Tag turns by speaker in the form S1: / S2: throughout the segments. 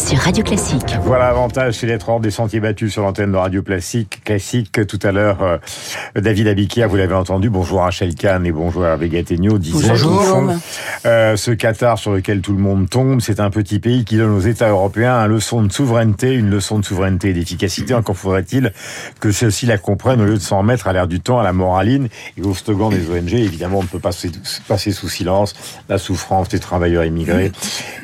S1: sur Radio Classique.
S2: Voilà l'avantage, c'est d'être hors des sentiers battus sur l'antenne de Radio Classique. Classique, tout à l'heure, euh, David Abikia, vous l'avez entendu. Bonjour Rachel Kahn et bonjour Hervé Gattegno.
S3: Bonjour.
S2: Euh, ce Qatar sur lequel tout le monde tombe, c'est un petit pays qui donne aux États européens une leçon de souveraineté, une leçon de souveraineté et d'efficacité. Encore faudrait-il que ceux-ci la comprennent au lieu de s'en mettre à l'air du temps, à la moraline et au slogan des ONG. Évidemment, on ne peut pas passer sous silence la souffrance des travailleurs immigrés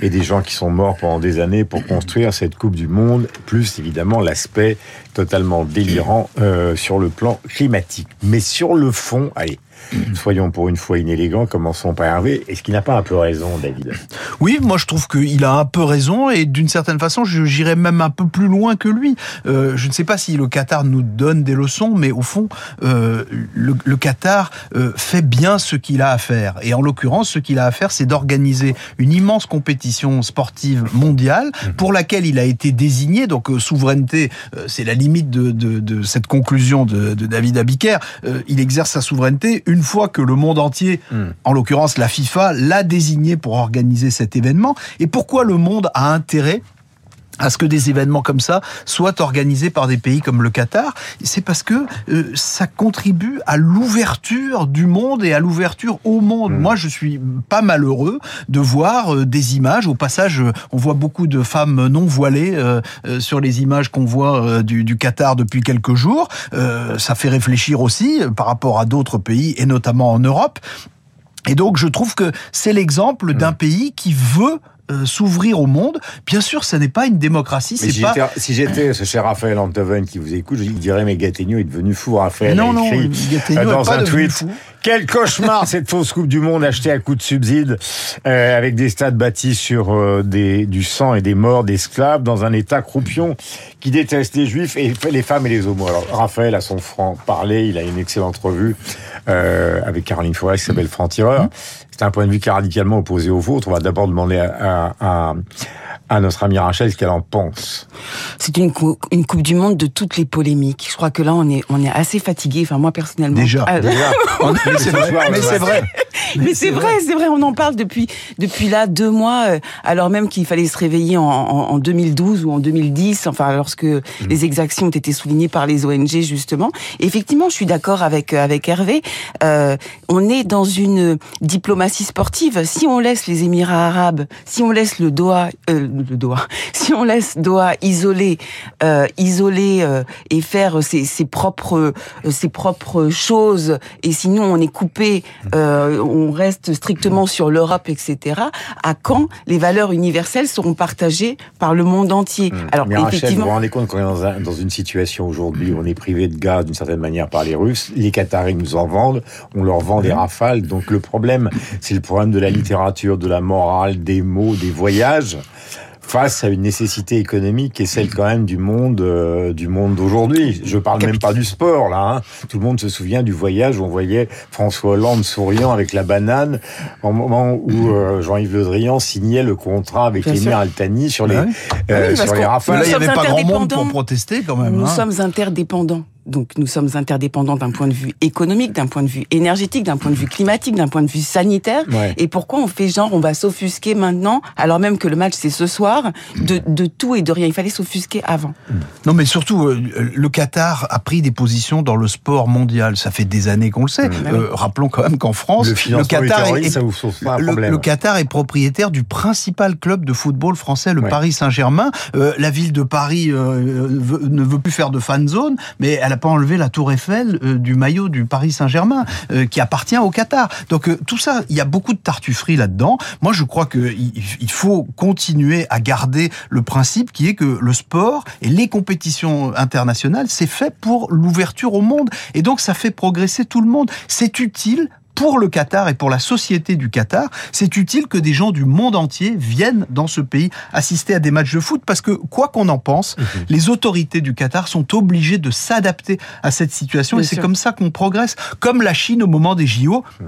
S2: et des gens qui sont morts pendant des années pour construire cette Coupe du Monde, plus évidemment l'aspect totalement délirant euh, sur le plan climatique. Mais sur le fond, allez, Soyons pour une fois inélégants, commençons par Hervé. Est-ce qu'il n'a pas un peu raison, David?
S3: Oui, moi je trouve qu'il a un peu raison et d'une certaine façon, j'irais même un peu plus loin que lui. Euh, je ne sais pas si le Qatar nous donne des leçons, mais au fond, euh, le, Qatar euh, fait bien ce qu'il a à faire. Et en l'occurrence, ce qu'il a à faire, c'est d'organiser une immense compétition sportive mondiale mhm. pour laquelle il a été désigné. Donc souveraineté, c'est la limite de, de, de, cette conclusion de, de David Abiker. il exerce sa souveraineté une fois que le monde entier, hmm. en l'occurrence la FIFA, l'a désigné pour organiser cet événement. Et pourquoi le monde a intérêt à ce que des événements comme ça soient organisés par des pays comme le Qatar, c'est parce que euh, ça contribue à l'ouverture du monde et à l'ouverture au monde. Hmm. Moi, je suis pas malheureux de voir euh, des images. Au passage, on voit beaucoup de femmes non voilées euh, sur les images qu'on voit du, du, Qatar depuis quelques jours. ça fait réfléchir aussi par rapport à d'autres pays et notamment en Europe. Et donc, je trouve que c'est l'exemple d'un hmm. pays qui veut euh, s'ouvrir au monde. Bien sûr, ce n'est pas une démocratie.
S2: C'est pas. Si j'étais ce cher Raphaël Antoven qui vous écoute, je dirais mais Gattegno est devenu fou. Raphaël
S3: non, non,
S2: dans un tweet. Fou. Quel cauchemar cette fausse coupe du monde achetée à coup de subsides euh, avec des stades bâtis sur euh, des, du sang et des morts d'esclaves dans un État croupion qui déteste les juifs et les femmes et les homos. Alors Raphaël a son franc parler, il a une excellente revue euh, avec Caroline Forest qui s'appelle Franc Tireur. C'est un point de vue qui est radicalement opposé au vôtre. On va d'abord demander à, à, à notre amie Rachel ce qu'elle en pense.
S4: C'est une, une Coupe du Monde de toutes les polémiques. Je crois que là, on est, on est assez fatigué. Enfin, moi, personnellement.
S3: Déjà. Ah, déjà. mais c'est vrai. Mais c'est vrai.
S4: Mais c'est vrai, c'est vrai, on en parle depuis depuis là deux mois, euh, alors même qu'il fallait se réveiller en, en, 2012 ou en 2010, enfin lorsque mm. les exactions ont été soulignées par les ONG justement. effectivement, je suis d'accord avec euh, avec Hervé. Euh, on est dans une diplomatie sportive. Si on laisse les Émirats arabes, si on laisse le Doha, euh, le Doha, si on laisse Doha isolé, euh, isolé euh, et faire ses, ses propres ses propres choses, et sinon on est coupé. Euh, on reste strictement sur l'Europe, etc. À quand les valeurs universelles seront partagées par le monde entier?
S2: Hmm. Alors, Mais effectivement, vous vous rendez compte qu'on est dans, une situation aujourd'hui où on est privé de gaz d'une certaine manière par les Russes, les Qataris nous en vendent, on leur vend des rafales. Donc le problème, c'est le problème de la littérature, de la morale, des mots, des voyages face à une nécessité économique qui est celle quand même du monde euh, du monde d'aujourd'hui. Je parle même pas du sport là. Hein. Tout le monde se souvient du voyage où on voyait François Hollande souriant avec la banane au moment où euh, Jean-Yves Le Drian signait le contrat avec l'émir Altani sur les
S3: euh, sur les rafales. Là, il n'y avait pas grand monde pour protester quand même.
S4: Nous hein. sommes interdépendants. Donc nous sommes interdépendants d'un point de vue économique, d'un point de vue énergétique, d'un point de vue climatique, d'un point de vue sanitaire. Et pourquoi on fait genre on va s'offusquer maintenant, alors même que le match c'est ce soir, de, de, tout et de rien? Il fallait s'offusquer avant.
S3: Non mais surtout, euh, le Qatar a pris des positions dans le sport mondial. Ça fait des années qu'on le sait. Euh, rappelons quand même qu'en France,
S2: le, Qatar est,
S3: le, Qatar est propriétaire du principal club de football français, le Paris Saint-Germain. Euh, la ville de Paris ne veut plus faire de fan zone, mais elle pas enlevé la tour Eiffel euh, du maillot du Paris Saint-Germain, euh, qui appartient au Qatar. Donc euh, tout ça, il y a beaucoup de tartufferie là-dedans. Moi, je crois qu'il il faut continuer à garder le principe qui est que le sport et les compétitions internationales, c'est fait pour l'ouverture au monde. Et donc, ça fait progresser tout le monde. C'est utile pour le Qatar et pour la société du Qatar, c'est utile que des gens du monde entier viennent dans ce pays assister à des matchs de foot parce que quoi qu'on en pense, mhm. les autorités du Qatar sont obligées de s'adapter à cette situation et c'est comme ça qu'on progresse. Comme la Chine au moment des JO. Mhm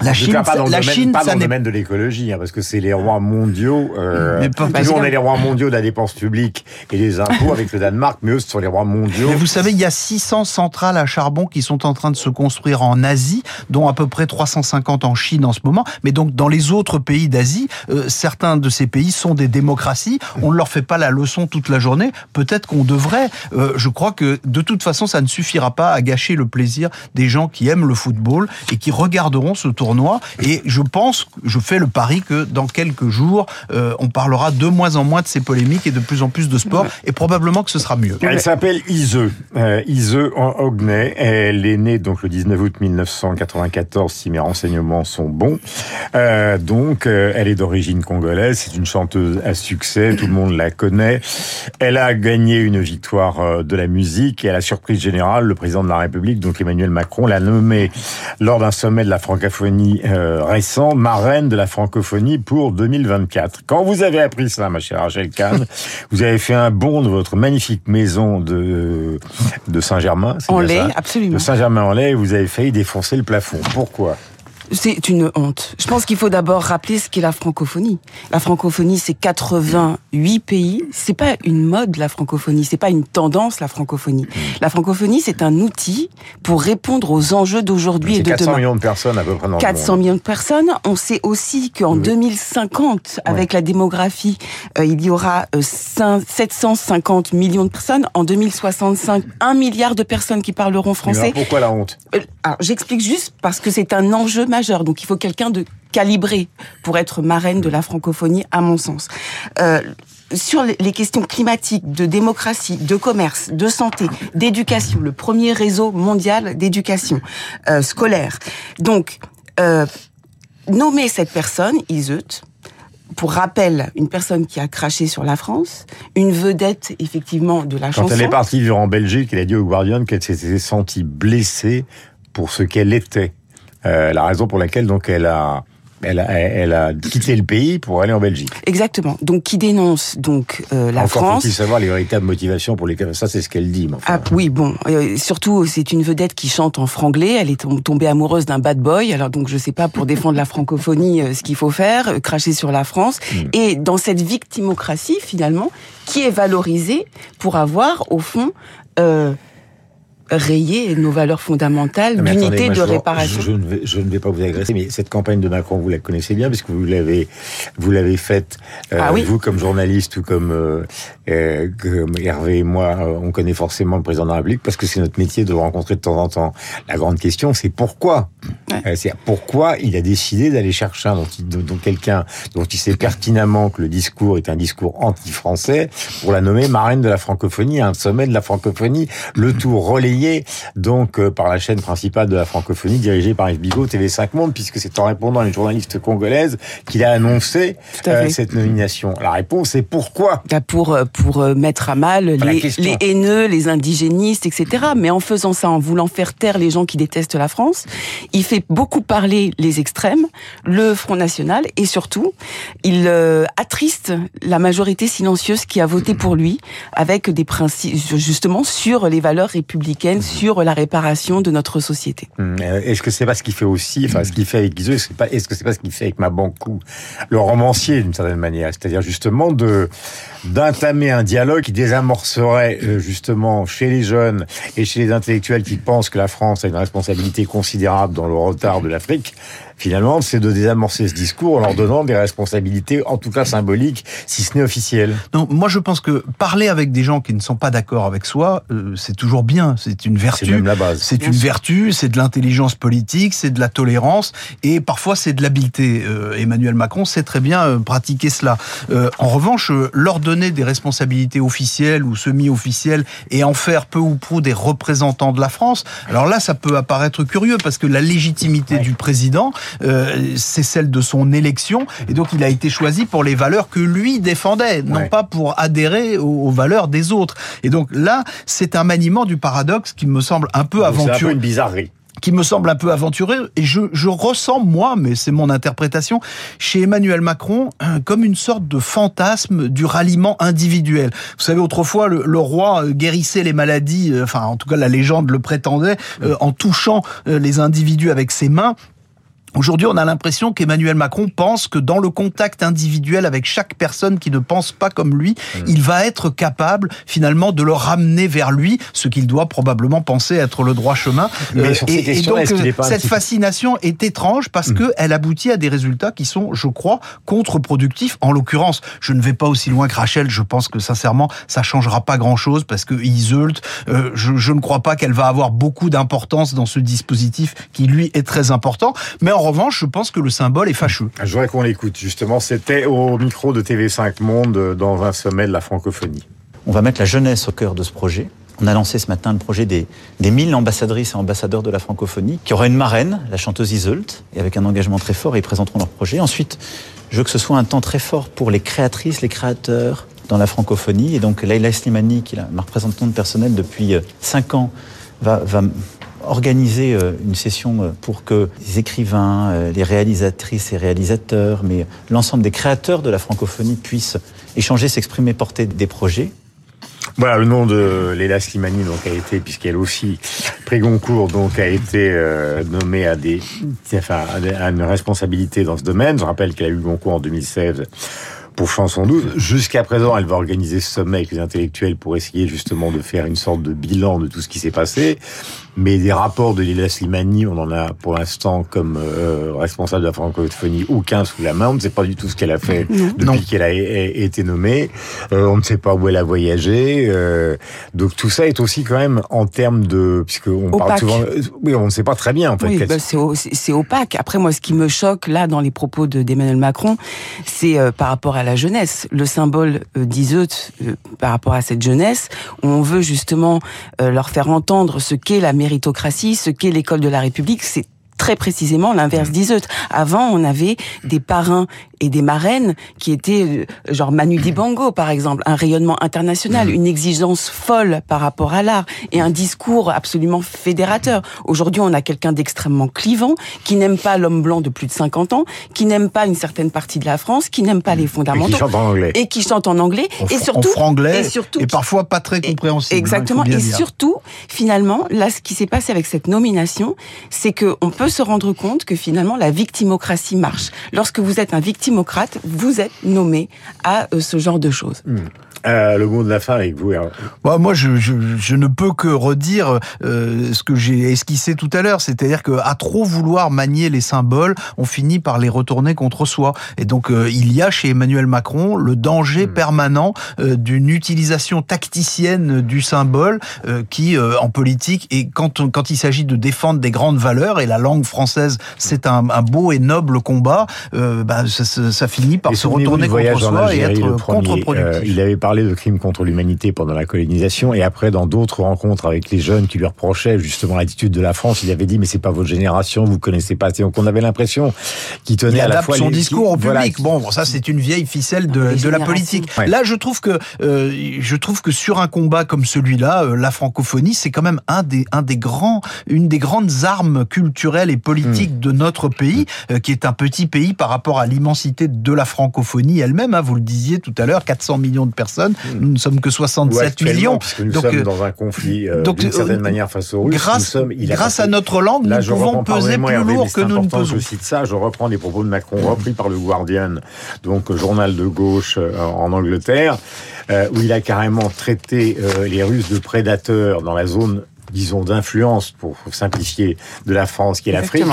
S3: La Chine,
S2: pas dans le
S3: la
S2: domaine,
S3: Chine,
S2: pas dans le domaine de l'écologie, hein, parce que c'est les rois mondiaux. Euh,
S3: Mais pas-
S2: nous, on est les rois mondiaux de la dépense publique et des impôts avec le Danemark, mais eux, ce sont les rois mondiaux.
S3: Mais vous savez, il y a 600 centrales à charbon qui sont en train de se construire en Asie, dont à peu près 350 en Chine en ce moment. Mais donc dans les autres pays d'Asie, euh, certains de ces pays sont des démocraties. On ne leur fait pas la leçon toute la journée. Peut-être qu'on devrait. Euh, je crois que de toute façon, ça ne suffira pas à gâcher le plaisir des gens qui aiment le football et qui regarderont ce tournoi. Et je pense, je fais le pari que dans quelques jours, euh, on parlera de moins en moins de ces polémiques et de plus en plus de sport. Et probablement que ce sera mieux.
S2: Elle s'appelle Ise. Euh, Ise Ognay. Elle est née donc le 19 août 1994, si mes renseignements sont bons. Euh, donc, euh, elle est d'origine congolaise. C'est une chanteuse à succès. Tout le monde la connaît. Elle a gagné une victoire euh, de la musique et à la surprise générale, le président de la République, donc Emmanuel Macron, l'a nommée lors d'un sommet de la francophonie euh, récent, marraine de la francophonie pour 2024. Quand vous avez appris ça, ma chère Rachel Kahn, vous avez fait un bond de votre magnifique maison de, de Saint-Germain.
S4: En absolument.
S2: De Saint-Germain-en-Laye, vous avez failli défoncer le plafond. Pourquoi?
S4: C'est une honte. Je pense qu'il faut d'abord rappeler ce qu'est la francophonie. La francophonie, c'est 88 pays. C'est pas une mode, la francophonie. C'est pas une tendance, la francophonie. La francophonie, c'est un outil pour répondre aux enjeux d'aujourd'hui et de
S2: 400
S4: demain.
S2: millions de personnes à peu près dans
S4: 400
S2: le monde.
S4: millions de personnes. On sait aussi qu'en
S2: Oui.
S4: 2050, avec la démographie, euh, il y aura euh, cinq- 750 millions de personnes. En 2065, 1 milliard de personnes qui parleront français.
S2: pourquoi la honte?
S4: Euh, Alors, j'explique juste parce que c'est un enjeu majeur. Donc, il faut quelqu'un de calibré pour être marraine de la francophonie, à mon sens. Euh, sur les- questions climatiques, de démocratie, de commerce, de santé, d'éducation, le premier réseau mondial d'éducation euh, scolaire. Donc, euh, nommer cette personne, Iseut, pour rappel, une personne qui a craché sur la France, une vedette effectivement de la
S2: Quand
S4: chanson.
S2: elle est partie vivre en Belgique, elle a dit au Guardian qu'elle s'était sentie blessée pour ce qu'elle était. Euh, la raison pour laquelle donc elle a, elle a, elle a quitté le pays pour aller en Belgique.
S4: Exactement. Donc, qui dénonce donc euh, la
S2: Encore
S4: France.
S2: faut-il savoir les véritables motivations pour lesquelles ça c'est ce qu'elle dit. mais enfin.
S4: Ah oui, bon, euh, surtout c'est une vedette qui chante en franglais. Elle est tom- tombée amoureuse d'un bad boy. Alors donc je sais pas pour défendre la francophonie euh, ce qu'il faut faire, cracher sur la France.
S2: Hmm.
S4: Et dans cette victimocratie finalement, qui est valorisée pour avoir au fond euh, rayé nos valeurs fondamentales d'unité de réparation.
S2: Je, je ne vais, je ne vais pas vous agresser, mais cette campagne de Macron, vous la connaissez bien, puisque vous l'avez, vous l'avez faite, euh,
S4: Ah oui.
S2: vous comme journaliste ou comme, euh, euh, comme Hervé et moi, on connaît forcément le président de la République, parce que c'est notre métier de le rencontrer de temps en temps. La grande question, c'est pourquoi?
S4: Ouais.
S2: C'est pourquoi il a décidé d'aller chercher un dont, quelqu'un dont il sait pertinemment que le discours est un discours anti-français pour la nommer marraine de la francophonie à un sommet de la francophonie, le tout relayé donc euh, par la chaîne principale de la francophonie dirigée par Yves Bigot TV5 Monde puisque c'est en répondant à une journaliste congolaise qu'il a annoncé euh, cette nomination. La réponse est pourquoi?
S4: Là, pour euh, pour mettre à mal les, haineux, les indigénistes, etc. Mais en faisant ça, en voulant faire taire les gens qui détestent la France, il fait beaucoup parler les extrêmes, le Front National, et surtout, il euh, attriste la majorité silencieuse qui a voté pour lui, avec des principes justement sur les valeurs républicaines, sur la réparation de notre société.
S2: Hum, euh, Est-ce que c'est pas ce qu'il fait aussi, enfin ce qu'il fait avec Guizot, est-ce que c'est pas, est-ce que c'est pas ce qu'il fait avec Mabankou, le romancier d'une certaine manière, c'est-à-dire justement de d'entamer un dialogue qui désamorcerait euh, justement chez les jeunes et chez les intellectuels qui pensent que la France a une responsabilité considérable dans le retard de l'Afrique. Finalement, c'est de désamorcer ce discours en leur donnant des responsabilités, en tout cas symboliques, si ce n'est officielles.
S3: Non, moi je pense que parler avec des gens qui ne sont pas d'accord avec soi, euh, c'est toujours bien, c'est une
S2: C'est
S3: vertu.
S2: même la base.
S3: C'est une vertu, c'est de l'intelligence politique, c'est de la tolérance et parfois c'est de l'habileté. Euh, Emmanuel Macron sait très bien euh, pratiquer cela. Euh, en revanche, euh, leur donner des responsabilités officielles ou semi-officielles et en faire peu ou prou des représentants de la France, alors là ça peut apparaître curieux parce que la légitimité
S2: Ouais.
S3: du président, euh, c'est celle de son élection et donc il a été choisi pour les valeurs que lui défendait, non
S2: Ouais.
S3: pas pour adhérer aux, aux valeurs des autres. Et donc là, c'est un maniement du paradoxe qui me semble un peu
S2: Donc, C'est un peu
S3: aventureux
S2: une bizarrerie.
S3: qui me semble un peu aventureux et je, je ressens moi, mais c'est mon interprétation, chez Emmanuel Macron comme une sorte de fantasme du ralliement individuel. Vous savez, autrefois le, le roi euh, guérissait les maladies, euh, enfin en tout cas la légende le prétendait, euh, en touchant les individus avec ses mains. Aujourd'hui, on a l'impression qu'Emmanuel Macron pense que dans le contact individuel avec chaque personne qui ne pense pas comme lui, mmh. il va être capable finalement de le ramener vers lui, ce qu'il doit probablement penser être le droit chemin.
S2: Euh, et, donc
S3: cette fascination est étrange parce mmh. qu'elle aboutit à des résultats qui sont, je crois, contre-productifs. En l'occurrence, je ne vais pas aussi loin que Rachel. Je pense que sincèrement, ça changera pas grand-chose parce que Iseult, euh, je, je, ne crois pas qu'elle va avoir beaucoup d'importance dans ce dispositif qui lui est très important. Mais en revanche, je pense que le symbole est fâcheux.
S2: Je voudrais qu'on l'écoute, justement. C'était au micro de TV5 Monde euh, dans un sommet de la francophonie.
S5: On va mettre la jeunesse au cœur de ce projet. On a lancé ce matin le projet des, des 1000 ambassadrices et ambassadeurs de la francophonie, qui aura une marraine, la chanteuse Iseult, et avec un engagement très fort, ils présenteront leur projet. Ensuite, je veux que ce soit un temps très fort pour les créatrices, les créateurs dans la francophonie. Et donc, Leila Slimani, qui est ma représentante personnelle depuis 5 euh, ans, va, va organiser euh, une session euh, pour que les écrivains, euh, les réalisatrices et réalisateurs, mais l'ensemble des créateurs de la francophonie puissent échanger, s'exprimer, porter des projets.
S2: Voilà, le nom de Léla Slimani donc a été, puisqu'elle aussi prix Goncourt donc a été nommée à des, enfin, à une responsabilité dans ce domaine. Je rappelle qu'elle a eu Goncourt en 2016 pour Chanson 12. Jusqu'à présent, elle va organiser ce sommet avec les intellectuels pour essayer justement de faire une sorte de bilan de tout ce qui s'est passé. Mais des rapports de Lila Slimani, on en a pour l'instant comme euh, responsable de la francophonie aucun sous la main. On ne sait pas du tout ce qu'elle a fait depuis qu'elle a été nommée. Euh, on ne sait pas où elle a voyagé. Euh, donc tout ça est aussi quand même en termes de puisque on parle souvent. Oui, on ne sait pas très bien en fait.
S4: Oui, bah c'est opaque. Après moi, ce qui me choque là dans les propos d'Emmanuel Macron, c'est par rapport à la jeunesse. Le symbole euh, d'Iseut par rapport à cette jeunesse, on veut justement leur faire entendre ce qu'est la méritocratie, ce qu'est l'école de la République, c'est très précisément l'inverse d'Iseut. Avant, on avait des parrains et des marraines qui étaient euh, genre Manu Dibango par exemple, un rayonnement international, mmh. une exigence folle par rapport à l'art et un discours absolument fédérateur. Aujourd'hui, on a quelqu'un d'extrêmement clivant qui n'aime pas l'homme blanc de plus de 50 ans, qui n'aime pas une certaine partie de la France, qui n'aime pas les fondamentaux
S2: et qui chante en anglais
S4: et qui chante en anglais
S3: et surtout en franglais et surtout et parfois pas très compréhensible.
S4: Hein, exactement et surtout finalement là ce qui s'est passé avec cette nomination, c'est que on peut se rendre compte que finalement la victimocratie marche. Lorsque vous êtes un vous êtes nommé à euh, ce genre de choses.
S2: Hmm. Euh, le mot de la fin avec vous.
S3: Bah, moi, je, je, je, ne peux que redire euh, ce que j'ai esquissé tout à l'heure, c'est-à-dire que à trop vouloir manier les symboles, on finit par les retourner contre soi. Et donc, euh, il y a chez Emmanuel Macron le danger hmm. permanent d'une utilisation tacticienne du symbole qui, en politique, et quand, quand il s'agit de défendre des grandes valeurs, et la langue française, c'est un, un, beau et noble combat, bah, ça, ça, ça, finit par se retourner contre soi et être contre-productif.
S2: il avait parlé de crimes contre l'humanité pendant la colonisation et après dans d'autres rencontres avec les jeunes qui lui reprochaient justement l'attitude de la France, il avait dit mais c'est pas votre génération, vous connaissez pas. Donc on avait l'impression qu'il tenait à la fois
S3: son discours au public. Bon, ça c'est une vieille ficelle de, de la politique. Là, je trouve que euh, je trouve que sur un combat comme celui-là, euh, la francophonie, c'est quand même un des un des grands une des grandes armes culturelles et politiques hmm. de notre pays, euh, qui est un petit pays par rapport à l'immensité de la francophonie elle-même. Hein, vous le disiez tout à l'heure, 400 millions de personnes nous ne sommes que 67 millions.
S2: Puisque nous donc, sommes euh, dans un conflit euh, d'une certaine euh, manière face aux Russes.
S3: Grâce, grâce à notre langue, nous pouvons peser plus lourd que nous ne pesons.
S2: Je cite ça, je reprends des propos de Macron repris par le Guardian, donc journal de gauche en Angleterre, où il a carrément traité les Russes de prédateurs dans la zone disons, d'influence, pour simplifier, de la France, qui est l'Afrique.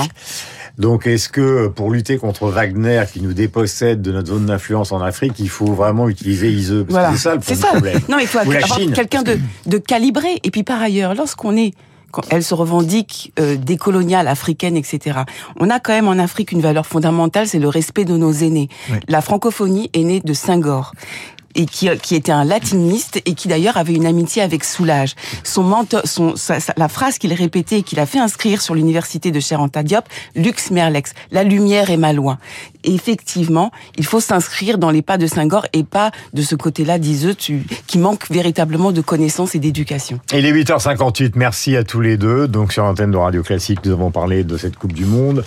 S2: Donc, est-ce que pour lutter contre Wagner qui nous dépossède de notre zone d'influence en Afrique, il faut vraiment utiliser ISE
S4: C'est ça le problème. Non, il faut avoir quelqu'un de, de calibré. Et puis par ailleurs, lorsqu'on est quand elle se revendique euh, décoloniale, africaine, etc. On a quand même en Afrique une valeur fondamentale, c'est le respect de nos aînés. La francophonie est née de Senghor et qui, qui était un latiniste et qui d'ailleurs avait une amitié avec Soulage. Son mentor, son, la phrase qu'il répétait et qu'il a fait inscrire sur l'université de Cheranta Diop, Lux Merlex, la lumière est mal loin. effectivement, il faut s'inscrire dans les pas de Senghor et pas de ce côté-là, diseux, qui manque véritablement de connaissances et d'éducation.
S2: Il est 8h58, merci à tous les deux. Donc sur l'antenne de Radio Classique, nous avons parlé de cette Coupe du Monde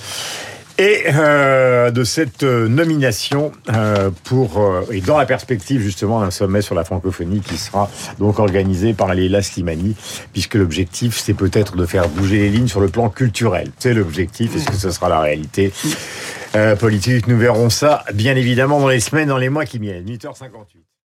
S2: Et euh, de cette euh, nomination euh, pour euh, et dans la perspective justement d'un sommet sur la francophonie qui sera donc organisé par Leila Slimani, puisque l'objectif c'est peut-être de faire bouger les lignes sur le plan culturel. C'est l'objectif. Est-ce que ce sera la réalité? Euh, politique Nous verrons ça bien évidemment dans les semaines, dans les mois qui viennent. 8h58.